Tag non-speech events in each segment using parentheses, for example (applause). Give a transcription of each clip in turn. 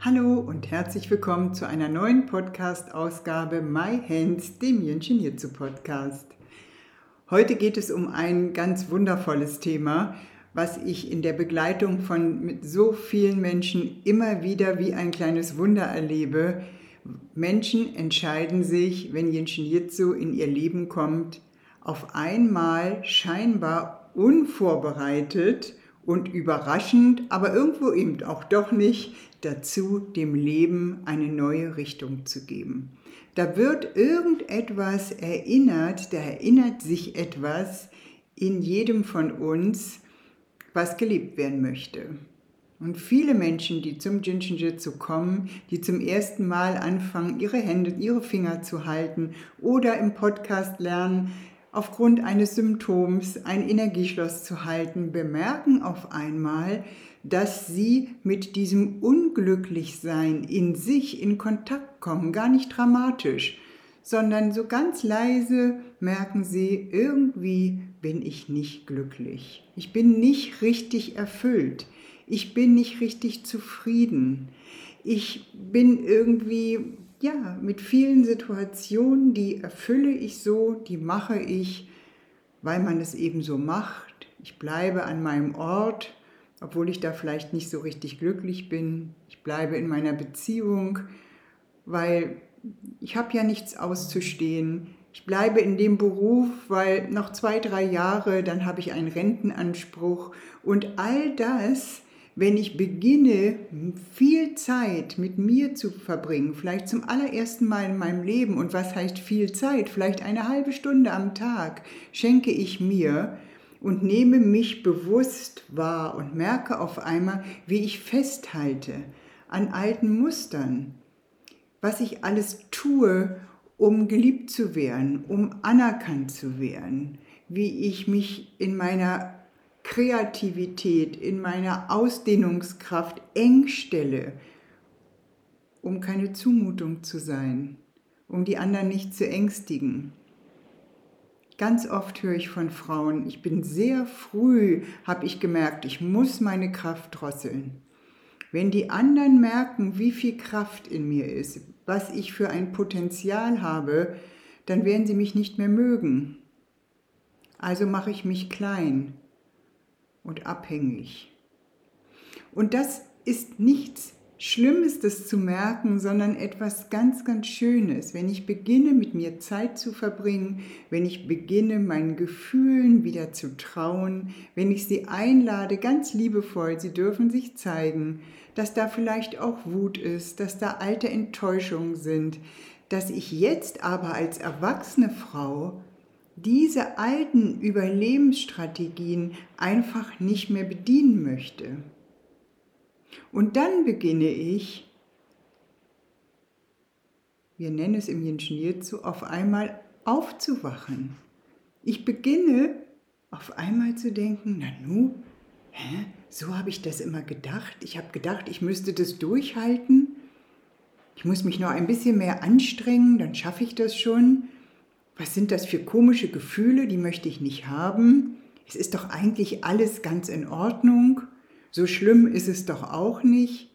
Hallo und herzlich willkommen zu einer neuen Podcast-Ausgabe My Hands, dem Yin Jutsu Podcast. Heute geht es um ein ganz wundervolles Thema, was ich in der Begleitung von mit so vielen Menschen immer wieder wie ein kleines Wunder erlebe. Menschen entscheiden sich, wenn Yin Jitsu in ihr Leben kommt, auf einmal scheinbar unvorbereitet und überraschend, aber irgendwo eben auch doch nicht, dazu, dem Leben eine neue Richtung zu geben. Da wird irgendetwas erinnert, da erinnert sich etwas in jedem von uns, was gelebt werden möchte. Und viele Menschen, die zum Jinshinjutsu kommen, die zum ersten Mal anfangen, ihre Hände, ihre Finger zu halten oder im Podcast lernen, aufgrund eines Symptoms ein Energieschloss zu halten, bemerken auf einmal, dass sie mit diesem Unglücklichsein in sich in Kontakt kommen, gar nicht dramatisch, sondern so ganz leise merken sie, irgendwie bin ich nicht glücklich. Ich bin nicht richtig erfüllt. Ich bin nicht richtig zufrieden. Ich bin irgendwie, ja, mit vielen Situationen, die erfülle ich so, die mache ich, weil man es eben so macht. Ich bleibe an meinem Ort, obwohl ich da vielleicht nicht so richtig glücklich bin. Ich bleibe in meiner Beziehung, weil ich habe ja nichts auszustehen. Ich bleibe in dem Beruf, weil noch zwei, drei Jahre, dann habe ich einen Rentenanspruch. Und all das, wenn ich beginne, viel Zeit mit mir zu verbringen, vielleicht zum allerersten Mal in meinem Leben, und was heißt viel Zeit? Vielleicht eine halbe Stunde am Tag schenke ich mir, und nehme mich bewusst wahr und merke auf einmal, wie ich festhalte an alten Mustern, was ich alles tue, um geliebt zu werden, um anerkannt zu werden, wie ich mich in meiner Kreativität, in meiner Ausdehnungskraft eng stelle, um keine Zumutung zu sein, um die anderen nicht zu ängstigen. Ganz oft höre ich von Frauen, ich bin sehr früh, habe ich gemerkt, ich muss meine Kraft drosseln. Wenn die anderen merken, wie viel Kraft in mir ist, was ich für ein Potenzial habe, dann werden sie mich nicht mehr mögen. Also mache ich mich klein und abhängig. Und das ist nichts schlimm ist es zu merken, sondern etwas ganz, ganz Schönes. Wenn ich beginne, mit mir Zeit zu verbringen, wenn ich beginne, meinen Gefühlen wieder zu trauen, wenn ich sie einlade, ganz liebevoll, sie dürfen sich zeigen, dass da vielleicht auch Wut ist, dass da alte Enttäuschungen sind, dass ich jetzt aber als erwachsene Frau diese alten Überlebensstrategien einfach nicht mehr bedienen möchte. Und dann beginne ich, wir nennen es im Yin Jitsu, auf einmal aufzuwachen. Ich beginne auf einmal zu denken, na nu, hä? so habe ich das immer gedacht. Ich habe gedacht, ich müsste das durchhalten. Ich muss mich noch ein bisschen mehr anstrengen, dann schaffe ich das schon. Was sind das für komische Gefühle, die möchte ich nicht haben? Es ist doch eigentlich alles ganz in Ordnung. So schlimm ist es doch auch nicht.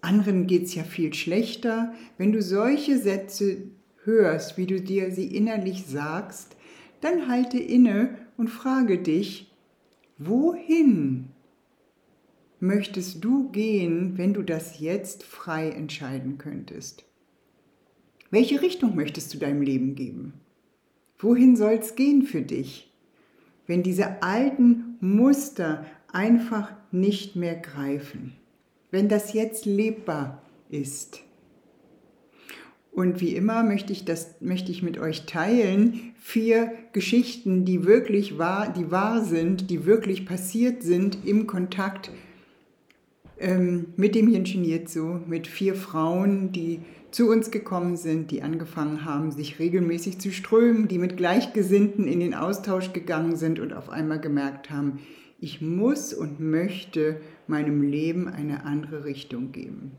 Anderen geht es ja viel schlechter. Wenn du solche Sätze hörst, wie du dir sie innerlich sagst, dann halte inne und frage dich, wohin möchtest du gehen, wenn du das jetzt frei entscheiden könntest? Welche Richtung möchtest du deinem Leben geben? Wohin soll es gehen für dich? Wenn diese alten Muster einfach nicht mehr greifen. Wenn das jetzt lebbar ist. Und wie immer möchte ich, das, möchte ich mit euch teilen vier Geschichten, die wirklich wahr, die wahr sind, die wirklich passiert sind im Kontakt ähm, mit dem Jinjinjutsu, mit vier Frauen, die zu uns gekommen sind, die angefangen haben, sich regelmäßig zu strömen, die mit Gleichgesinnten in den Austausch gegangen sind und auf einmal gemerkt haben, ich muss und möchte meinem Leben eine andere Richtung geben.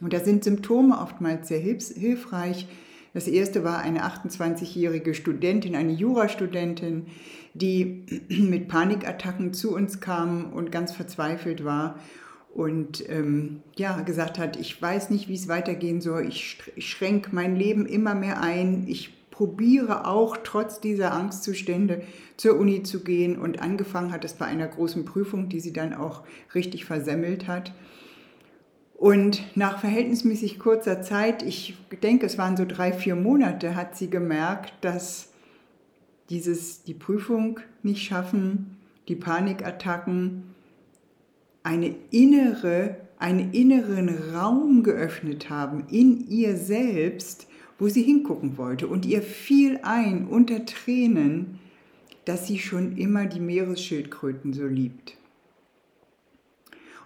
Und da sind Symptome oftmals sehr hilfreich. Das erste war eine 28-jährige Studentin, eine Jurastudentin, die (clears throat) mit Panikattacken zu uns kam und ganz verzweifelt war und ähm, ja, gesagt hat, ich weiß nicht, wie es weitergehen soll, ich, schränke mein Leben immer mehr ein, ich probiere auch trotz dieser Angstzustände zur Uni zu gehen und angefangen hat es bei einer großen Prüfung, die sie dann auch richtig versemmelt hat. Und nach verhältnismäßig kurzer Zeit, ich denke, es waren so drei, vier Monate, hat sie gemerkt, dass dieses, die Prüfung nicht schaffen, die Panikattacken, eine innere, einen inneren Raum geöffnet haben in ihr selbst, wo sie hingucken wollte. Und ihr fiel ein unter Tränen, dass sie schon immer die Meeresschildkröten so liebt.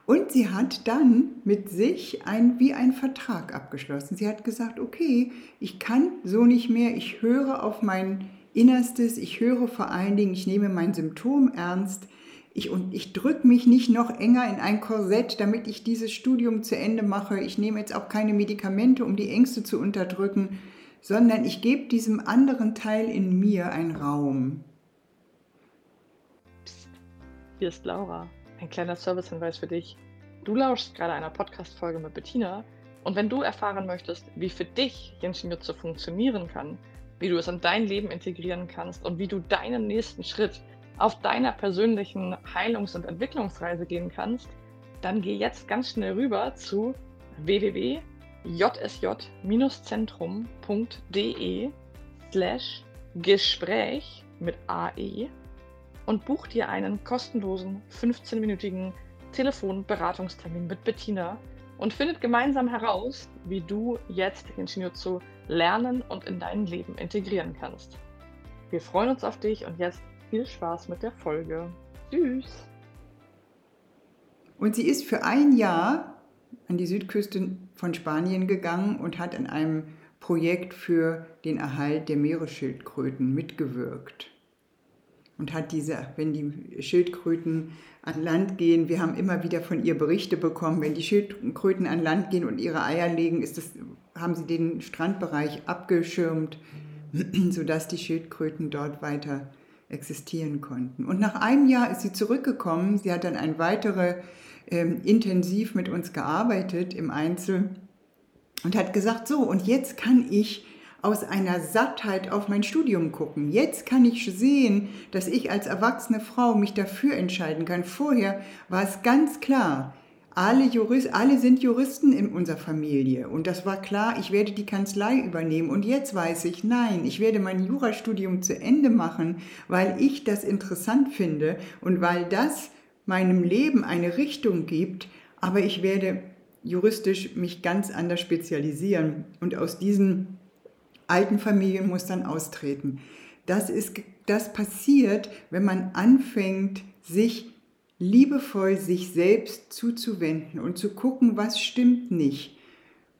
Und sie hat dann mit sich ein, wie ein Vertrag abgeschlossen. Sie hat gesagt, okay, ich kann so nicht mehr, ich höre auf mein Innerstes, ich höre vor allen Dingen, ich nehme mein Symptom ernst, ich, und ich drücke mich nicht noch enger in ein Korsett, damit ich dieses Studium zu Ende mache. Ich nehme jetzt auch keine Medikamente, um die Ängste zu unterdrücken, sondern ich gebe diesem anderen Teil in mir einen Raum. Psst, hier ist Laura. Ein kleiner Servicehinweis für dich. Du lauschst gerade einer Podcast-Folge mit Bettina und wenn du erfahren möchtest, wie für dich Genshin Jutsu funktionieren kann, wie du es in dein Leben integrieren kannst und wie du deinen nächsten Schritt auf deiner persönlichen Heilungs- und Entwicklungsreise gehen kannst, dann geh jetzt ganz schnell rüber zu www.jsj-zentrum.de slash Gespräch mit AE und buch dir einen kostenlosen 15-minütigen Telefonberatungstermin mit Bettina und findet gemeinsam heraus, wie du jetzt den Shinjutsu lernen und in dein Leben integrieren kannst. Wir freuen uns auf dich und jetzt viel Spaß mit der Folge. Tschüss! Und sie ist für ein Jahr an die Südküste von Spanien gegangen und hat an einem Projekt für den Erhalt der Meeresschildkröten mitgewirkt. Und hat diese, wenn die Schildkröten an Land gehen, wir haben immer wieder von ihr Berichte bekommen, wenn die Schildkröten an Land gehen und ihre Eier legen, ist das, haben sie den Strandbereich abgeschirmt, (clears throat) sodass die Schildkröten dort weiter existieren konnten. Und nach einem Jahr ist sie zurückgekommen. Sie hat dann ein weitere ähm, intensiv mit uns gearbeitet im Einzel und hat gesagt, so, und jetzt kann ich aus einer Sattheit auf mein Studium gucken. Jetzt kann ich sehen, dass ich als erwachsene Frau mich dafür entscheiden kann. Vorher war es ganz klar, alle, Jurist, alle sind Juristen in unserer Familie. Und das war klar, ich werde die Kanzlei übernehmen. Und jetzt weiß ich, nein, ich werde mein Jurastudium zu Ende machen, weil ich das interessant finde und weil das meinem Leben eine Richtung gibt. Aber ich werde juristisch mich ganz anders spezialisieren und aus diesen alten Familienmustern austreten. Das, ist, das passiert, wenn man anfängt, sich liebevoll sich selbst zuzuwenden und zu gucken, was stimmt nicht,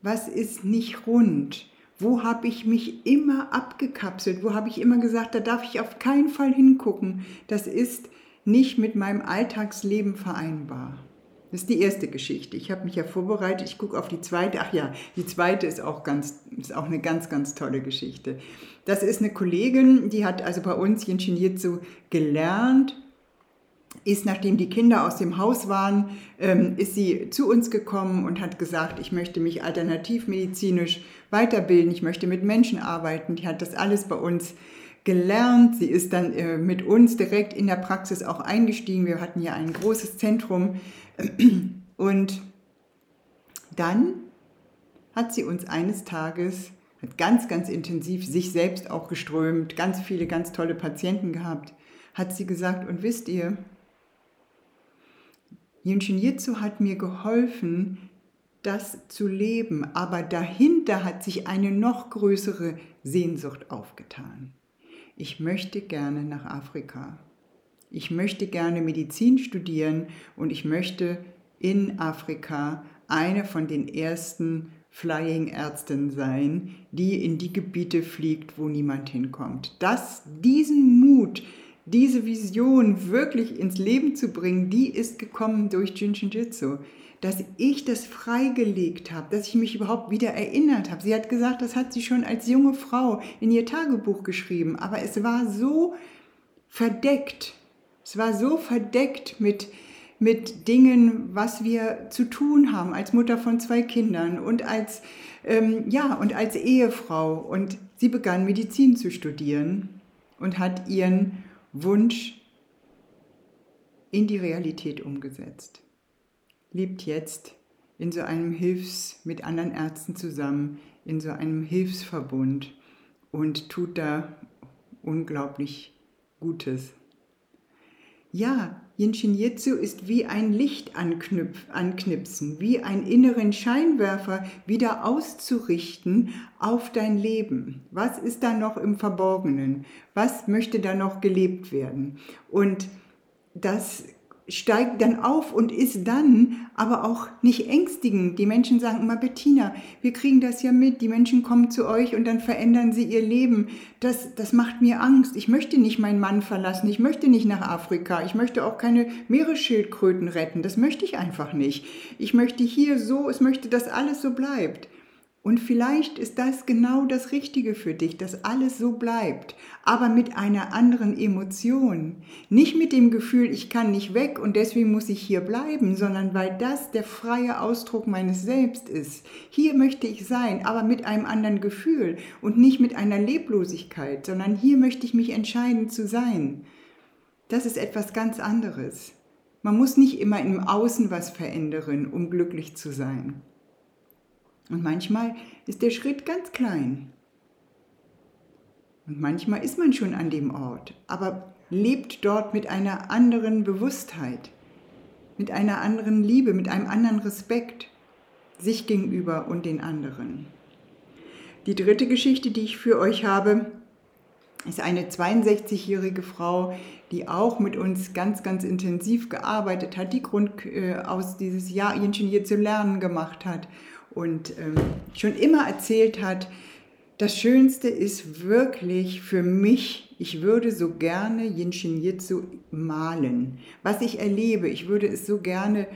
was ist nicht rund, wo habe ich mich immer abgekapselt, wo habe ich immer gesagt, da darf ich auf keinen Fall hingucken, das ist nicht mit meinem Alltagsleben vereinbar. Das ist die erste Geschichte. Ich habe mich ja vorbereitet. Ich gucke auf die zweite. Ach ja, die zweite ist auch, ganz, ist auch eine ganz, ganz tolle Geschichte. Das ist eine Kollegin, die hat also bei uns Jinshin Jitsu gelernt ist, nachdem die Kinder aus dem Haus waren, ähm, ist sie zu uns gekommen und hat gesagt, ich möchte mich alternativmedizinisch weiterbilden, ich möchte mit Menschen arbeiten. Die hat das alles bei uns gelernt. Sie ist dann äh, mit uns direkt in der Praxis auch eingestiegen. Wir hatten ja ein großes Zentrum. (clears throat) Und dann hat sie uns eines Tages, hat ganz, ganz intensiv sich selbst auch geströmt, ganz viele, ganz tolle Patienten gehabt, hat sie gesagt, und wisst ihr, Jinshin Jitsu hat mir geholfen, das zu leben, aber dahinter hat sich eine noch größere Sehnsucht aufgetan. Ich möchte gerne nach Afrika. Ich möchte gerne Medizin studieren und ich möchte in Afrika eine von den ersten Flying-Ärzten sein, die in die Gebiete fliegt, wo niemand hinkommt. Das, diesen Mut, diese Vision wirklich ins Leben zu bringen, die ist gekommen durch Jinshin Jitsu. Dass ich das freigelegt habe, dass ich mich überhaupt wieder erinnert habe. Sie hat gesagt, das hat sie schon als junge Frau in ihr Tagebuch geschrieben, aber es war so verdeckt. Es war so verdeckt mit, mit Dingen, was wir zu tun haben als Mutter von zwei Kindern und als, ähm, ja, und als Ehefrau. Und sie begann Medizin zu studieren und hat ihren Wunsch in die Realität umgesetzt. Lebt jetzt in so einem Hilfs, mit anderen Ärzten zusammen, in so einem Hilfsverbund und tut da unglaublich Gutes. Ja, Yinshin Jitsu ist wie ein Licht anknipsen, wie einen inneren Scheinwerfer wieder auszurichten auf dein Leben. Was ist da noch im Verborgenen? Was möchte da noch gelebt werden? Und das steigt dann auf und ist dann aber auch nicht ängstigend. Die Menschen sagen immer, Bettina, wir kriegen das ja mit, die Menschen kommen zu euch und dann verändern sie ihr Leben. Das, das macht mir Angst. Ich möchte nicht meinen Mann verlassen, ich möchte nicht nach Afrika, ich möchte auch keine Meeresschildkröten retten, das möchte ich einfach nicht. Ich möchte hier so, es möchte, dass alles so bleibt. Und vielleicht ist das genau das Richtige für dich, dass alles so bleibt, aber mit einer anderen Emotion. Nicht mit dem Gefühl, ich kann nicht weg und deswegen muss ich hier bleiben, sondern weil das der freie Ausdruck meines Selbst ist. Hier möchte ich sein, aber mit einem anderen Gefühl und nicht mit einer Leblosigkeit, sondern hier möchte ich mich entscheiden zu sein. Das ist etwas ganz anderes. Man muss nicht immer im Außen was verändern, um glücklich zu sein. Und manchmal ist der Schritt ganz klein. Und manchmal ist man schon an dem Ort, aber lebt dort mit einer anderen Bewusstheit, mit einer anderen Liebe, mit einem anderen Respekt sich gegenüber und den anderen. Die dritte Geschichte, die ich für euch habe, ist eine 62-jährige Frau, die auch mit uns ganz, ganz intensiv gearbeitet hat, die Grund äh, aus dieses Jahr Ingenieur zu lernen gemacht hat und ähm, schon immer erzählt hat, das Schönste ist wirklich für mich, ich würde so gerne Yinshin Jitsu malen. Was ich erlebe, ich würde es so gerne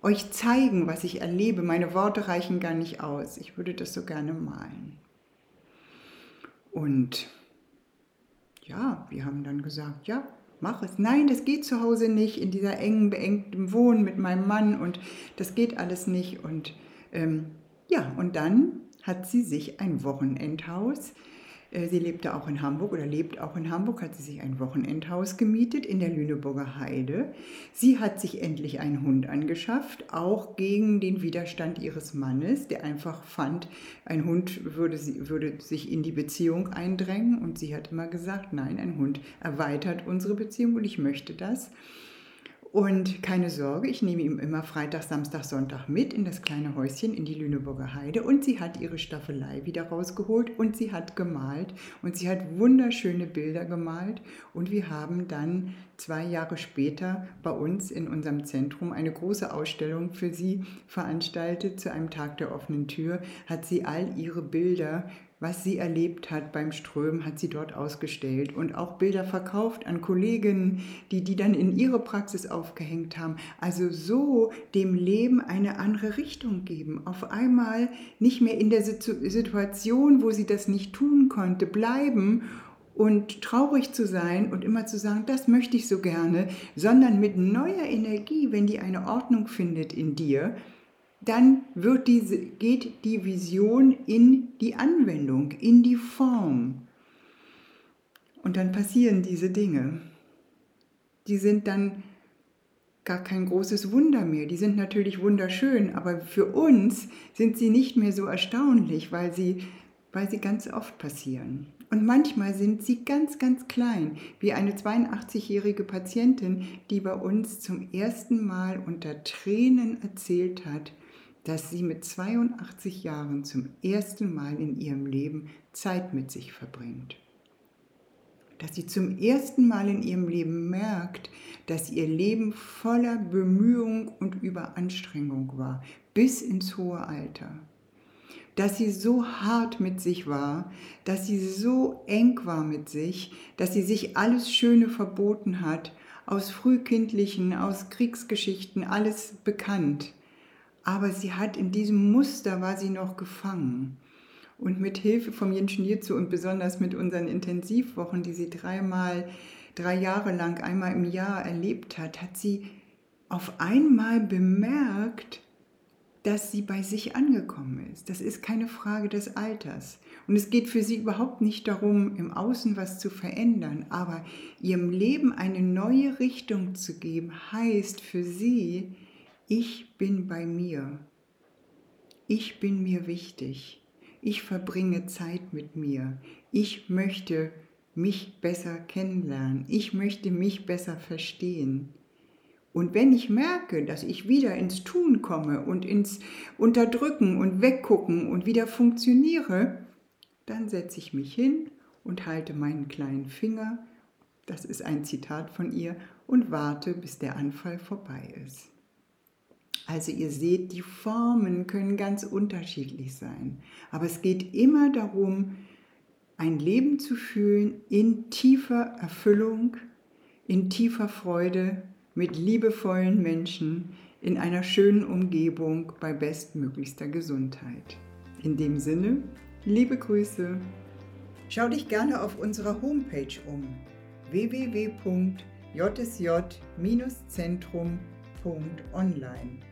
euch zeigen, was ich erlebe. Meine Worte reichen gar nicht aus. Ich würde das so gerne malen. Und ja, wir haben dann gesagt, ja, mach es. Nein, das geht zu Hause nicht, in dieser engen, beengten Wohn mit meinem Mann und das geht alles nicht. Und ähm, ja, und dann hat sie sich ein Wochenendhaus, äh, sie lebte auch in Hamburg oder lebt auch in Hamburg, hat sie sich ein Wochenendhaus gemietet in der Lüneburger Heide. Sie hat sich endlich einen Hund angeschafft, auch gegen den Widerstand ihres Mannes, der einfach fand, ein Hund würde, sie, würde sich in die Beziehung eindrängen. Und sie hat immer gesagt, nein, ein Hund erweitert unsere Beziehung und ich möchte das. Und keine Sorge, ich nehme ihn immer Freitag, Samstag, Sonntag mit in das kleine Häuschen in die Lüneburger Heide. Und sie hat ihre Staffelei wieder rausgeholt und sie hat gemalt und sie hat wunderschöne Bilder gemalt. Und wir haben dann zwei Jahre später bei uns in unserem Zentrum eine große Ausstellung für sie veranstaltet. Zu einem Tag der offenen Tür hat sie all ihre Bilder was sie erlebt hat beim Strömen, hat sie dort ausgestellt und auch Bilder verkauft an Kolleginnen, die die dann in ihre Praxis aufgehängt haben. Also so dem Leben eine andere Richtung geben. Auf einmal nicht mehr in der Situation, wo sie das nicht tun konnte, bleiben und traurig zu sein und immer zu sagen, das möchte ich so gerne, sondern mit neuer Energie, wenn die eine Ordnung findet in dir, dann wird diese, geht die Vision in die Anwendung, in die Form. Und dann passieren diese Dinge. Die sind dann gar kein großes Wunder mehr. Die sind natürlich wunderschön, aber für uns sind sie nicht mehr so erstaunlich, weil sie, weil sie ganz oft passieren. Und manchmal sind sie ganz, ganz klein, wie eine 82-jährige Patientin, die bei uns zum ersten Mal unter Tränen erzählt hat, dass sie mit 82 Jahren zum ersten Mal in ihrem Leben Zeit mit sich verbringt. dass sie zum ersten Mal in ihrem Leben merkt, dass ihr Leben voller Bemühung und Überanstrengung war, bis ins hohe Alter. Dass sie so hart mit sich war, dass sie so eng war mit sich, dass sie sich alles Schöne verboten hat, aus frühkindlichen, aus Kriegsgeschichten, alles bekannt. Aber sie hat in diesem Muster war sie noch gefangen. Und mit Hilfe vom Jenschen Jitsu und besonders mit unseren Intensivwochen, die sie dreimal, drei Jahre lang einmal im Jahr erlebt hat, hat sie auf einmal bemerkt, dass sie bei sich angekommen ist. Das ist keine Frage des Alters. Und es geht für sie überhaupt nicht darum, im Außen was zu verändern, aber ihrem Leben eine neue Richtung zu geben, heißt für sie, ich bin bei mir. Ich bin mir wichtig ich verbringe Zeit mit mir, ich möchte mich besser kennenlernen, ich möchte mich besser verstehen. Und wenn ich merke, dass ich wieder ins Tun komme und ins Unterdrücken und Weggucken und wieder funktioniere, dann setze ich mich hin und halte meinen kleinen Finger, das ist ein Zitat von ihr, und warte, bis der Anfall vorbei ist. Also ihr seht, die Formen können ganz unterschiedlich sein. Aber es geht immer darum, ein Leben zu fühlen in tiefer Erfüllung, in tiefer Freude, mit liebevollen Menschen, in einer schönen Umgebung bei bestmöglichster Gesundheit. In dem Sinne, liebe Grüße. Schau dich gerne auf unserer Homepage um www.jsj-zentrum.online.